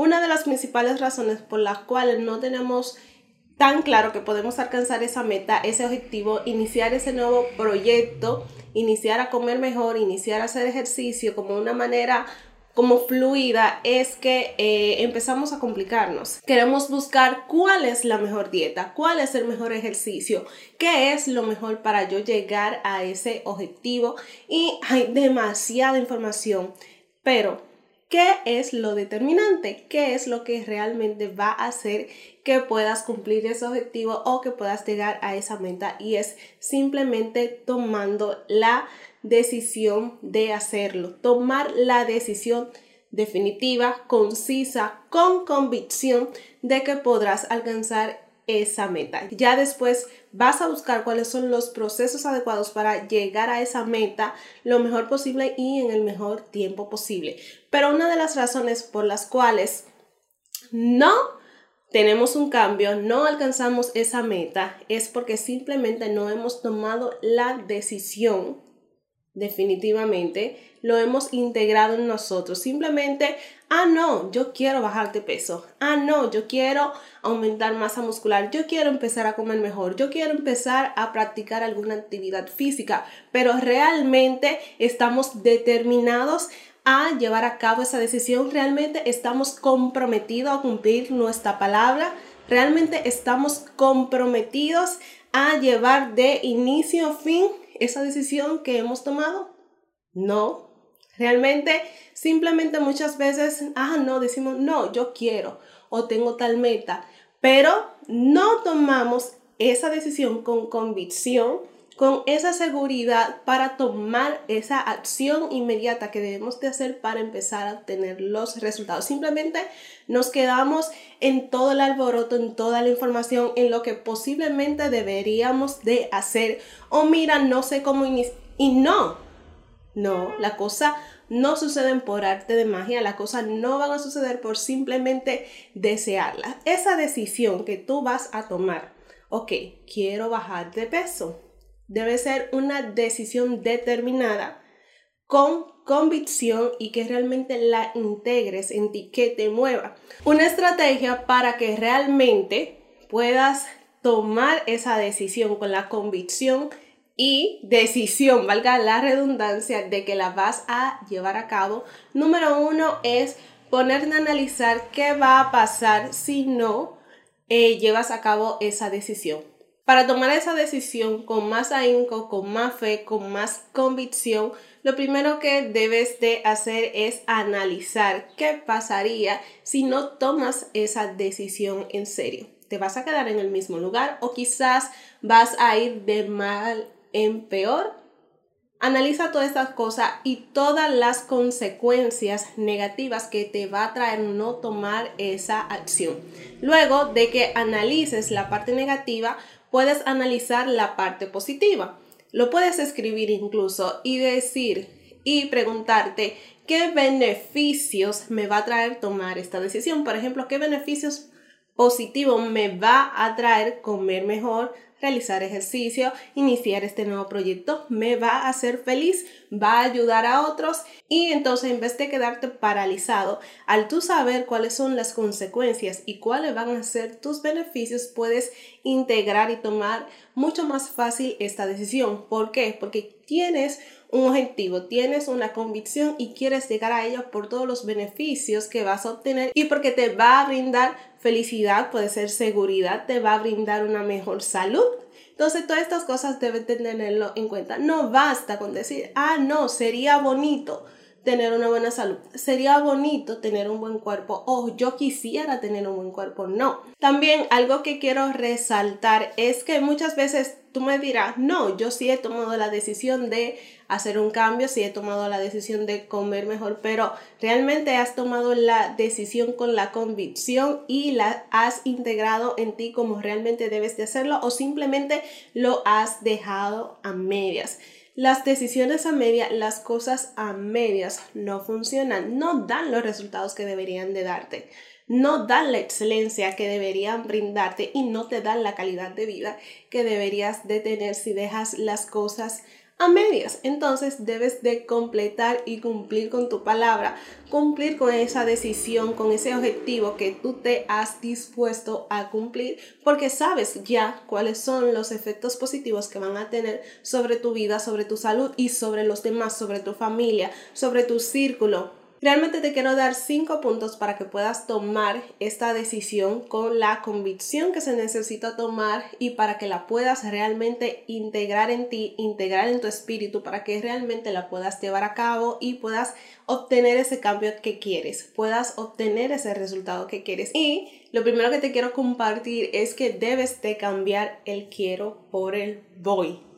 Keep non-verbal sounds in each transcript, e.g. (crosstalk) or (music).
una de las principales razones por las cuales no tenemos tan claro que podemos alcanzar esa meta, ese objetivo, iniciar ese nuevo proyecto, iniciar a comer mejor, iniciar a hacer ejercicio como una manera como fluida es que eh, empezamos a complicarnos. Queremos buscar cuál es la mejor dieta, cuál es el mejor ejercicio, qué es lo mejor para yo llegar a ese objetivo y hay demasiada información, pero ¿Qué es lo determinante? ¿Qué es lo que realmente va a hacer que puedas cumplir ese objetivo o que puedas llegar a esa meta? Y es simplemente tomando la decisión de hacerlo, tomar la decisión definitiva, concisa, con convicción de que podrás alcanzar esa meta. Ya después vas a buscar cuáles son los procesos adecuados para llegar a esa meta lo mejor posible y en el mejor tiempo posible. Pero una de las razones por las cuales no tenemos un cambio, no alcanzamos esa meta, es porque simplemente no hemos tomado la decisión definitivamente lo hemos integrado en nosotros. Simplemente, ah, no, yo quiero bajar de peso. Ah, no, yo quiero aumentar masa muscular. Yo quiero empezar a comer mejor. Yo quiero empezar a practicar alguna actividad física. Pero realmente estamos determinados a llevar a cabo esa decisión. Realmente estamos comprometidos a cumplir nuestra palabra. Realmente estamos comprometidos a llevar de inicio a fin esa decisión que hemos tomado? No. Realmente, simplemente muchas veces, ah, no, decimos, no, yo quiero o tengo tal meta, pero no tomamos esa decisión con convicción con esa seguridad para tomar esa acción inmediata que debemos de hacer para empezar a obtener los resultados. Simplemente nos quedamos en todo el alboroto, en toda la información, en lo que posiblemente deberíamos de hacer. O mira, no sé cómo iniciar. Y no, no, la cosa no sucede por arte de magia, la cosa no van a suceder por simplemente desearla. Esa decisión que tú vas a tomar, ok, quiero bajar de peso debe ser una decisión determinada con convicción y que realmente la integres en ti, que te mueva. Una estrategia para que realmente puedas tomar esa decisión con la convicción y decisión, valga la redundancia, de que la vas a llevar a cabo. Número uno es ponerte a analizar qué va a pasar si no eh, llevas a cabo esa decisión. Para tomar esa decisión con más ahínco, con más fe, con más convicción, lo primero que debes de hacer es analizar qué pasaría si no tomas esa decisión en serio. ¿Te vas a quedar en el mismo lugar o quizás vas a ir de mal en peor? Analiza todas estas cosas y todas las consecuencias negativas que te va a traer no tomar esa acción. Luego de que analices la parte negativa, puedes analizar la parte positiva. Lo puedes escribir incluso y decir y preguntarte qué beneficios me va a traer tomar esta decisión. Por ejemplo, qué beneficios positivos me va a traer comer mejor, realizar ejercicio, iniciar este nuevo proyecto, me va a hacer feliz, va a ayudar a otros y entonces en vez de quedarte paralizado, al tú saber cuáles son las consecuencias y cuáles van a ser tus beneficios, puedes integrar y tomar mucho más fácil esta decisión. ¿Por qué? Porque tienes un objetivo, tienes una convicción y quieres llegar a ella por todos los beneficios que vas a obtener y porque te va a brindar felicidad, puede ser seguridad, te va a brindar una mejor salud. Entonces, todas estas cosas deben tenerlo en cuenta. No basta con decir, ah, no, sería bonito tener una buena salud. Sería bonito tener un buen cuerpo o yo quisiera tener un buen cuerpo. No. También algo que quiero resaltar es que muchas veces tú me dirás, no, yo sí he tomado la decisión de hacer un cambio, sí he tomado la decisión de comer mejor, pero realmente has tomado la decisión con la convicción y la has integrado en ti como realmente debes de hacerlo o simplemente lo has dejado a medias. Las decisiones a medias, las cosas a medias no funcionan, no dan los resultados que deberían de darte no dan la excelencia que deberían brindarte y no te dan la calidad de vida que deberías de tener si dejas las cosas a medias. Entonces debes de completar y cumplir con tu palabra, cumplir con esa decisión, con ese objetivo que tú te has dispuesto a cumplir, porque sabes ya cuáles son los efectos positivos que van a tener sobre tu vida, sobre tu salud y sobre los demás, sobre tu familia, sobre tu círculo Realmente te quiero dar cinco puntos para que puedas tomar esta decisión con la convicción que se necesita tomar y para que la puedas realmente integrar en ti, integrar en tu espíritu, para que realmente la puedas llevar a cabo y puedas obtener ese cambio que quieres, puedas obtener ese resultado que quieres. Y lo primero que te quiero compartir es que debes de cambiar el quiero por el voy.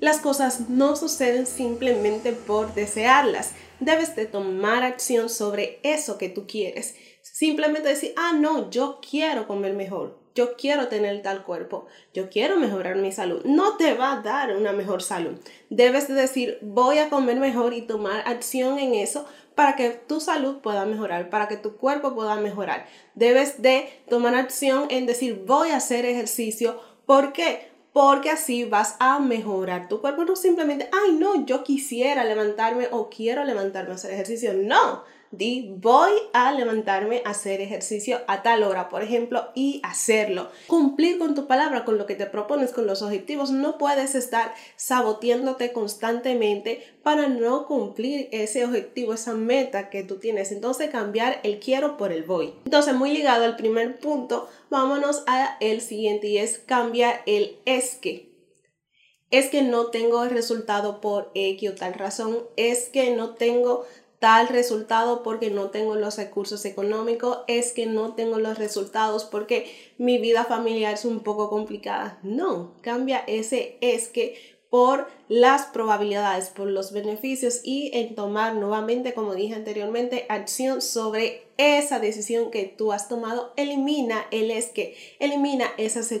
Las cosas no suceden simplemente por desearlas debes de tomar acción sobre eso que tú quieres. Simplemente decir, ah, no, yo quiero comer mejor, yo quiero tener tal cuerpo, yo quiero mejorar mi salud. No te va a dar una mejor salud. Debes de decir, voy a comer mejor y tomar acción en eso para que tu salud pueda mejorar, para que tu cuerpo pueda mejorar. Debes de tomar acción en decir, voy a hacer ejercicio. ¿Por qué? Porque así vas a mejorar tu cuerpo. No simplemente, ay, no, yo quisiera levantarme o quiero levantarme a hacer ejercicio. No, Di voy a levantarme a hacer ejercicio a tal hora, por ejemplo, y hacerlo. Cumplir con tu palabra, con lo que te propones, con los objetivos. No puedes estar saboteándote constantemente para no cumplir ese objetivo, esa meta que tú tienes. Entonces cambiar el quiero por el voy. Entonces muy ligado al primer punto, vámonos a el siguiente y es cambiar el es que es que no tengo el resultado por X o tal razón, es que no tengo tal resultado porque no tengo los recursos económicos, es que no tengo los resultados porque mi vida familiar es un poco complicada. No, cambia ese es que por las probabilidades, por los beneficios y en tomar nuevamente, como dije anteriormente, acción sobre esa decisión que tú has tomado. Elimina el es que, elimina esas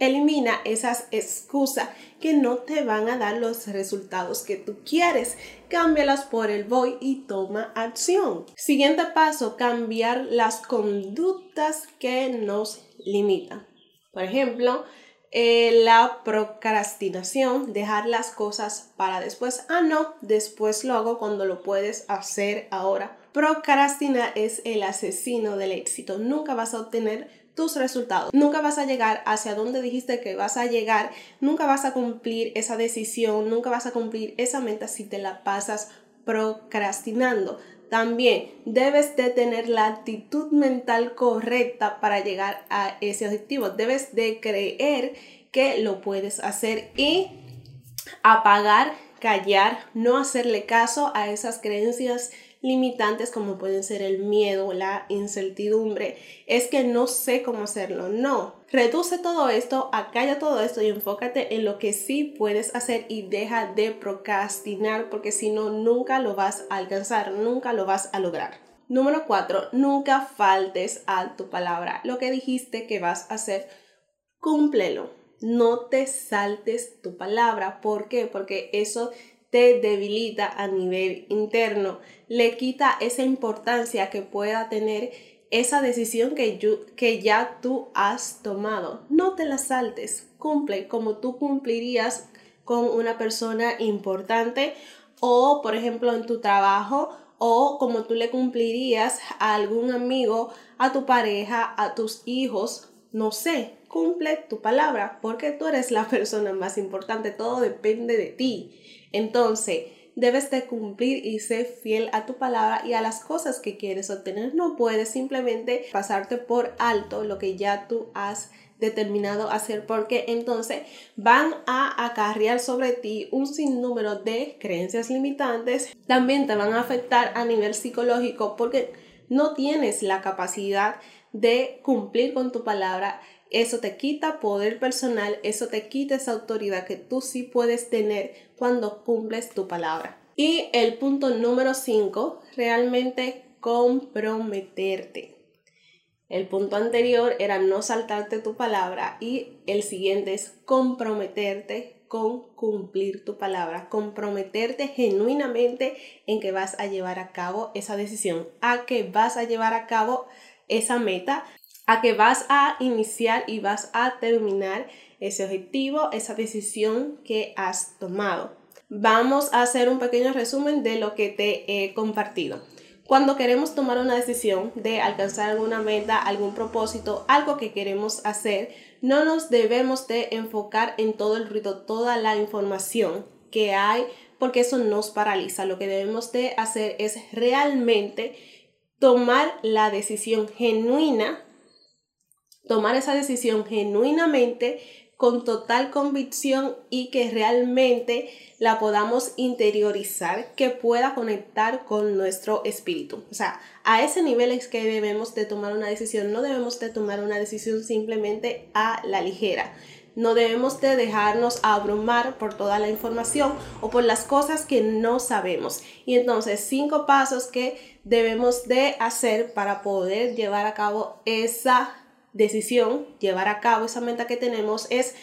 Elimina esas excusas que no te van a dar los resultados que tú quieres. Cámbialas por el voy y toma acción. Siguiente paso, cambiar las conductas que nos limitan. Por ejemplo, eh, la procrastinación, dejar las cosas para después. Ah, no, después lo hago cuando lo puedes hacer ahora. Procrastinar es el asesino del éxito. Nunca vas a obtener tus resultados. Nunca vas a llegar hacia donde dijiste que vas a llegar, nunca vas a cumplir esa decisión, nunca vas a cumplir esa meta si te la pasas procrastinando. También debes de tener la actitud mental correcta para llegar a ese objetivo. Debes de creer que lo puedes hacer y apagar, callar, no hacerle caso a esas creencias limitantes como pueden ser el miedo, la incertidumbre, es que no sé cómo hacerlo. No, reduce todo esto, acalla todo esto y enfócate en lo que sí puedes hacer y deja de procrastinar porque si no, nunca lo vas a alcanzar, nunca lo vas a lograr. Número 4. Nunca faltes a tu palabra. Lo que dijiste que vas a hacer, cúmplelo. No te saltes tu palabra. ¿Por qué? Porque eso te debilita a nivel interno, le quita esa importancia que pueda tener esa decisión que, que ya tú has tomado. No te la saltes, cumple como tú cumplirías con una persona importante o, por ejemplo, en tu trabajo o como tú le cumplirías a algún amigo, a tu pareja, a tus hijos, no sé, cumple tu palabra porque tú eres la (laughs) persona más importante, todo depende de ti. Entonces, debes de cumplir y ser fiel a tu palabra y a las cosas que quieres obtener. No puedes simplemente pasarte por alto lo que ya tú has determinado hacer porque entonces van a acarrear sobre ti un sinnúmero de creencias limitantes. También te van a afectar a nivel psicológico porque no tienes la capacidad de cumplir con tu palabra eso te quita poder personal, eso te quita esa autoridad que tú sí puedes tener cuando cumples tu palabra. Y el punto número 5, realmente comprometerte. El punto anterior era no saltarte tu palabra y el siguiente es comprometerte con cumplir tu palabra, comprometerte genuinamente en que vas a llevar a cabo esa decisión, a que vas a llevar a cabo esa meta, a que vas a iniciar y vas a terminar ese objetivo, esa decisión que has tomado. vamos a hacer un pequeño resumen de lo que te he compartido. Cuando queremos tomar una decisión de alcanzar alguna meta, algún propósito, algo que queremos hacer, no nos debemos de enfocar en todo el ruido, toda la información que hay, porque eso nos paraliza. Lo que debemos de hacer es realmente tomar la decisión genuina, tomar esa decisión genuinamente con total convicción y que realmente la podamos interiorizar, que pueda conectar con nuestro espíritu. O sea, a ese nivel es que debemos de tomar una decisión, no debemos de tomar una decisión simplemente a la ligera. No debemos de dejarnos abrumar por toda la información o por las cosas que no sabemos. Y entonces, cinco pasos que debemos de hacer para poder llevar a cabo esa decisión, llevar a cabo esa meta que tenemos es,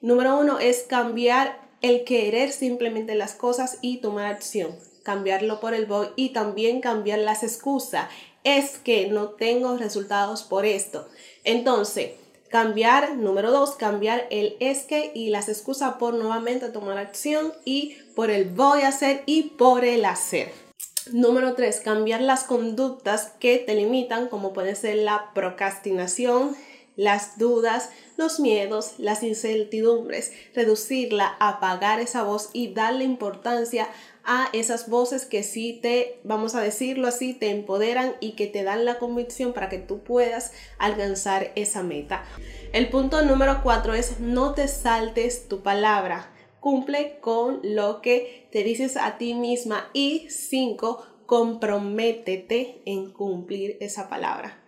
número uno, es cambiar el querer simplemente las cosas y tomar acción. Cambiarlo por el voy y también cambiar las excusas. Es que no tengo resultados por esto. Entonces, cambiar, número dos, cambiar el es que y las excusas por nuevamente tomar acción y por el voy a hacer y por el hacer. Número 3. Cambiar las conductas que te limitan, como puede ser la procrastinación, las dudas, los miedos, las incertidumbres, reducirla, apagar esa voz y darle importancia a esas voces que sí te, vamos a decirlo así, te empoderan y que te dan la convicción para que tú puedas alcanzar esa meta. El punto número 4 es no te saltes tu palabra cumple con lo que te dices a ti misma. Y cinco, comprométete en cumplir esa palabra.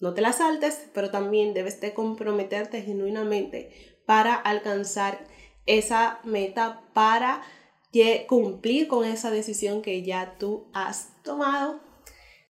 No te la saltes, pero también debes de comprometerte genuinamente para alcanzar esa meta, para cumplir con esa decisión que ya tú has tomado